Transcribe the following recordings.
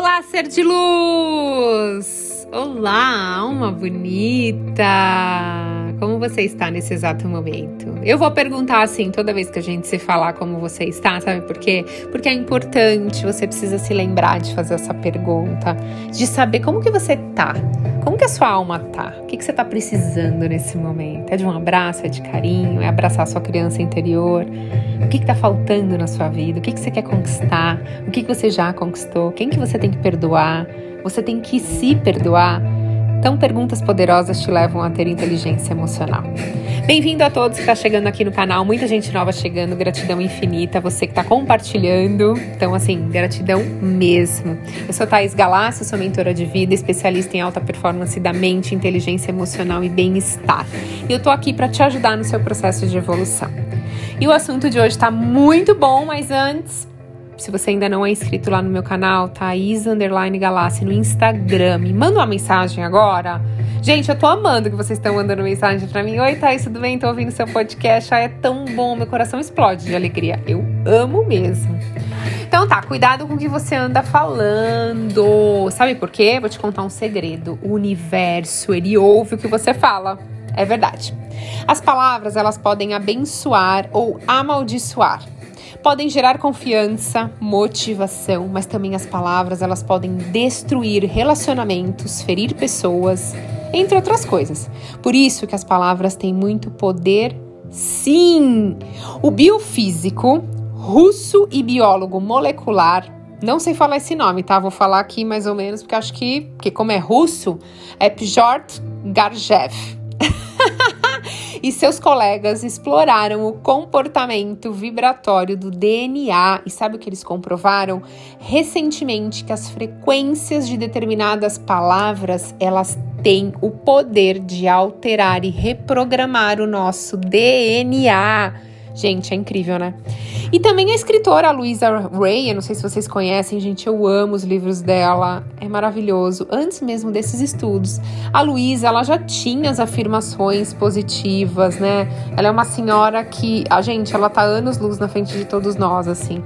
Olá, ser de luz! Olá, alma bonita! Você está nesse exato momento? Eu vou perguntar assim toda vez que a gente se falar como você está, sabe por quê? Porque é importante, você precisa se lembrar de fazer essa pergunta, de saber como que você tá, como que a sua alma tá, o que, que você tá precisando nesse momento. É de um abraço, é de carinho, é abraçar a sua criança interior. O que, que tá faltando na sua vida? O que, que você quer conquistar? O que, que você já conquistou? Quem que você tem que perdoar? Você tem que se perdoar? Então, perguntas poderosas te levam a ter inteligência emocional. Bem-vindo a todos que está chegando aqui no canal, muita gente nova chegando, gratidão infinita, você que está compartilhando, então assim, gratidão mesmo. Eu sou Thais Galácio, sou mentora de vida, especialista em alta performance da mente, inteligência emocional e bem-estar. E eu tô aqui para te ajudar no seu processo de evolução. E o assunto de hoje está muito bom, mas antes, se você ainda não é inscrito lá no meu canal, Thaís Underline Galassi no Instagram, me manda uma mensagem agora. Gente, eu tô amando que vocês estão mandando mensagem para mim. Oi, Thaís, tudo bem? Tô ouvindo seu podcast. Ah, é tão bom, meu coração explode de alegria. Eu amo mesmo. Então tá, cuidado com o que você anda falando. Sabe por quê? Vou te contar um segredo. O universo, ele ouve o que você fala. É verdade. As palavras, elas podem abençoar ou amaldiçoar podem gerar confiança, motivação, mas também as palavras elas podem destruir relacionamentos, ferir pessoas, entre outras coisas. Por isso que as palavras têm muito poder, sim. O biofísico, russo e biólogo molecular não sei falar esse nome, tá? Vou falar aqui mais ou menos, porque acho que, que como é russo, é Pjort Garjev. e seus colegas exploraram o comportamento vibratório do DNA e sabe o que eles comprovaram? Recentemente que as frequências de determinadas palavras, elas têm o poder de alterar e reprogramar o nosso DNA. Gente, é incrível, né? E também a escritora Louisa Ray, eu não sei se vocês conhecem, gente, eu amo os livros dela, é maravilhoso. Antes mesmo desses estudos, a Louisa, ela já tinha as afirmações positivas, né? Ela é uma senhora que, a gente, ela tá anos luz na frente de todos nós, assim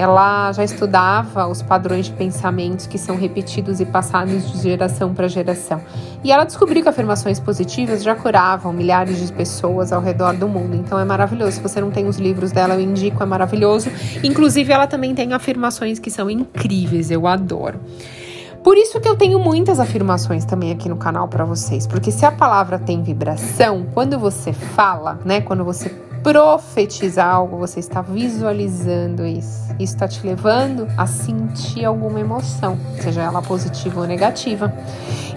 ela já estudava os padrões de pensamentos que são repetidos e passados de geração para geração. E ela descobriu que afirmações positivas já curavam milhares de pessoas ao redor do mundo. Então é maravilhoso. Se você não tem os livros dela, eu indico, é maravilhoso. Inclusive, ela também tem afirmações que são incríveis, eu adoro. Por isso que eu tenho muitas afirmações também aqui no canal para vocês, porque se a palavra tem vibração, quando você fala, né, quando você profetizar algo, você está visualizando isso. Isso está te levando a sentir alguma emoção, seja ela positiva ou negativa.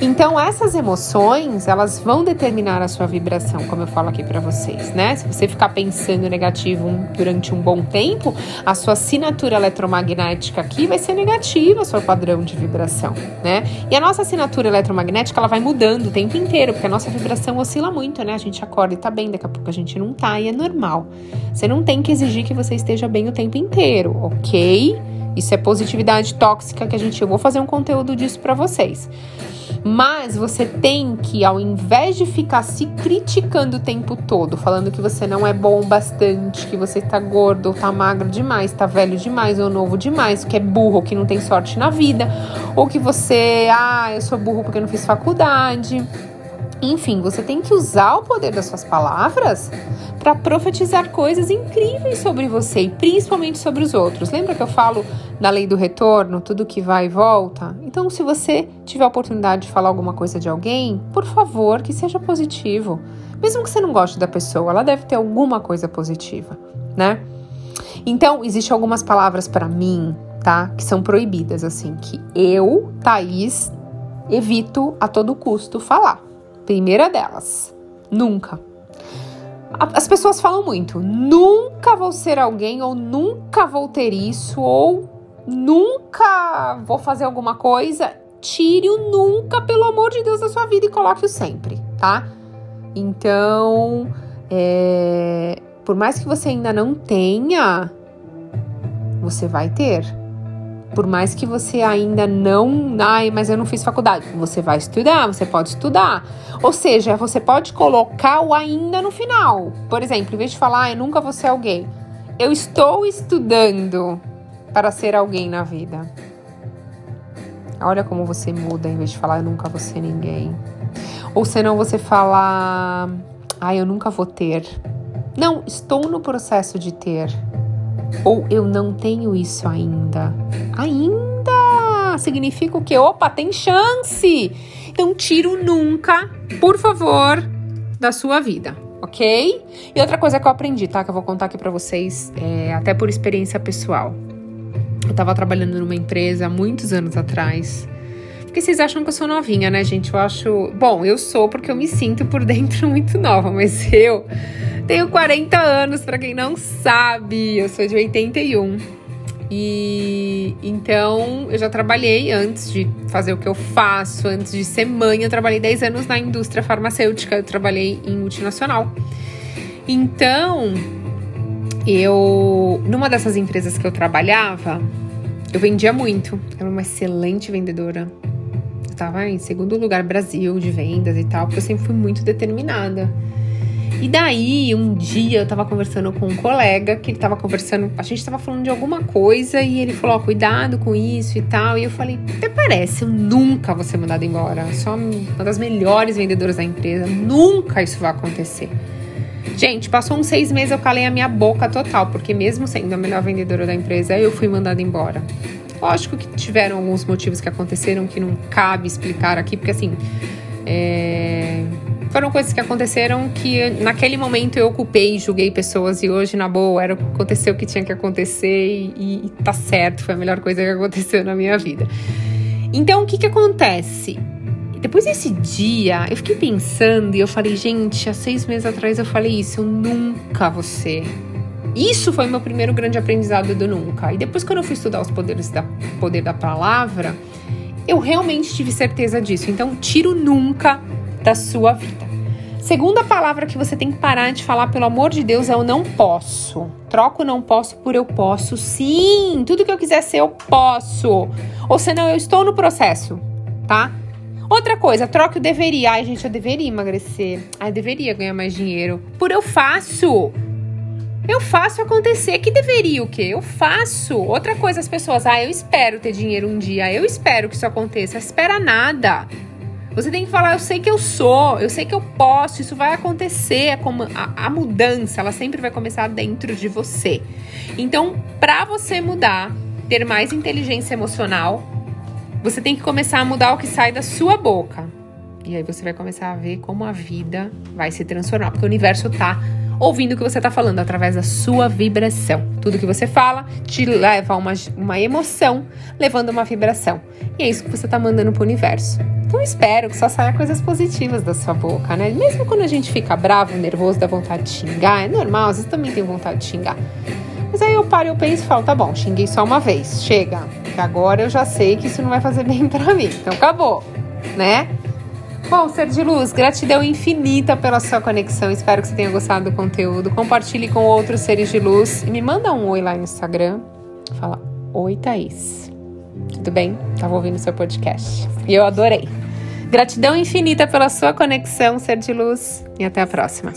Então, essas emoções, elas vão determinar a sua vibração, como eu falo aqui para vocês, né? Se você ficar pensando negativo durante um bom tempo, a sua assinatura eletromagnética aqui vai ser negativa, seu padrão de vibração, né? E a nossa assinatura eletromagnética, ela vai mudando o tempo inteiro, porque a nossa vibração oscila muito, né? A gente acorda e tá bem, daqui a pouco a gente não tá e é normal. Você não tem que exigir que você esteja bem o tempo inteiro, ok? Isso é positividade tóxica que a gente eu vou fazer um conteúdo disso para vocês. Mas você tem que, ao invés de ficar se criticando o tempo todo, falando que você não é bom bastante, que você tá gordo ou tá magro demais, tá velho demais ou novo demais, que é burro, que não tem sorte na vida, ou que você, ah, eu sou burro porque não fiz faculdade enfim, você tem que usar o poder das suas palavras para profetizar coisas incríveis sobre você e principalmente sobre os outros. Lembra que eu falo da lei do retorno, tudo que vai e volta? Então, se você tiver a oportunidade de falar alguma coisa de alguém, por favor, que seja positivo. Mesmo que você não goste da pessoa, ela deve ter alguma coisa positiva, né? Então, existem algumas palavras para mim, tá? Que são proibidas, assim, que eu, Thaís, evito a todo custo falar. Primeira delas, nunca. As pessoas falam muito, nunca vou ser alguém, ou nunca vou ter isso, ou nunca vou fazer alguma coisa. Tire o nunca, pelo amor de Deus, da sua vida e coloque o sempre, tá? Então, é, por mais que você ainda não tenha, você vai ter. Por mais que você ainda não. Ai, mas eu não fiz faculdade. Você vai estudar, você pode estudar. Ou seja, você pode colocar o ainda no final. Por exemplo, em vez de falar, eu nunca vou ser alguém. Eu estou estudando para ser alguém na vida. Olha como você muda em vez de falar eu nunca vou ser ninguém. Ou senão você falar, ah, eu nunca vou ter. Não, estou no processo de ter. Ou eu não tenho isso ainda. Ainda significa o quê? Opa, tem chance. Então, tiro nunca, por favor, da sua vida, ok? E outra coisa que eu aprendi, tá? Que eu vou contar aqui pra vocês, é, até por experiência pessoal. Eu tava trabalhando numa empresa muitos anos atrás. Porque vocês acham que eu sou novinha, né, gente? Eu acho. Bom, eu sou porque eu me sinto por dentro muito nova, mas eu tenho 40 anos, para quem não sabe. Eu sou de 81. E então eu já trabalhei antes de fazer o que eu faço, antes de ser mãe, eu trabalhei 10 anos na indústria farmacêutica, eu trabalhei em multinacional. Então, eu numa dessas empresas que eu trabalhava, eu vendia muito, era uma excelente vendedora. Tava em segundo lugar Brasil de vendas e tal, porque eu sempre fui muito determinada. E daí, um dia eu tava conversando com um colega que ele tava conversando, a gente tava falando de alguma coisa e ele falou: Ó, cuidado com isso e tal. E eu falei: Até parece, eu nunca vou ser mandada embora. Eu sou uma das melhores vendedoras da empresa, nunca isso vai acontecer. Gente, passou uns seis meses eu calei a minha boca total, porque mesmo sendo a melhor vendedora da empresa, eu fui mandada embora. Lógico que tiveram alguns motivos que aconteceram que não cabe explicar aqui, porque assim. É foram coisas que aconteceram que naquele momento eu ocupei, julguei pessoas e hoje, na boa, era, aconteceu o que tinha que acontecer e, e tá certo, foi a melhor coisa que aconteceu na minha vida. Então, o que que acontece? Depois desse dia, eu fiquei pensando e eu falei, gente, há seis meses atrás eu falei isso, eu nunca vou ser. Isso foi meu primeiro grande aprendizado do nunca. E depois, quando eu fui estudar os poderes da poder da palavra, eu realmente tive certeza disso. Então, tiro nunca da sua vida. Segunda palavra que você tem que parar de falar, pelo amor de Deus, é o não posso. Troco não posso por eu posso. Sim, tudo que eu quiser ser, eu posso. Ou senão, eu estou no processo, tá? Outra coisa, troca o deveria. Ai, gente, eu deveria emagrecer. Ai, eu deveria ganhar mais dinheiro. Por eu faço. Eu faço acontecer. Que deveria o quê? Eu faço. Outra coisa, as pessoas, ah, eu espero ter dinheiro um dia. Eu espero que isso aconteça. Espera nada. Você tem que falar, eu sei que eu sou, eu sei que eu posso, isso vai acontecer. É a, a mudança, ela sempre vai começar dentro de você. Então, para você mudar, ter mais inteligência emocional, você tem que começar a mudar o que sai da sua boca. E aí você vai começar a ver como a vida vai se transformar, porque o universo tá ouvindo o que você está falando através da sua vibração. Tudo que você fala te leva a uma, uma emoção, levando uma vibração. E é isso que você está mandando para o universo. Então espero que só saia coisas positivas da sua boca, né? Mesmo quando a gente fica bravo, nervoso, dá vontade de xingar, é normal, às vezes também tem vontade de xingar. Mas aí eu paro, eu penso e falo, tá bom, xinguei só uma vez, chega. Que agora eu já sei que isso não vai fazer bem para mim. Então acabou, né? Bom, ser de luz, gratidão infinita pela sua conexão. Espero que você tenha gostado do conteúdo. Compartilhe com outros seres de luz e me manda um oi lá no Instagram. Fala, oi Thaís. Tudo bem? Tava ouvindo seu podcast. E eu adorei. Gratidão infinita pela sua conexão, ser de luz, e até a próxima.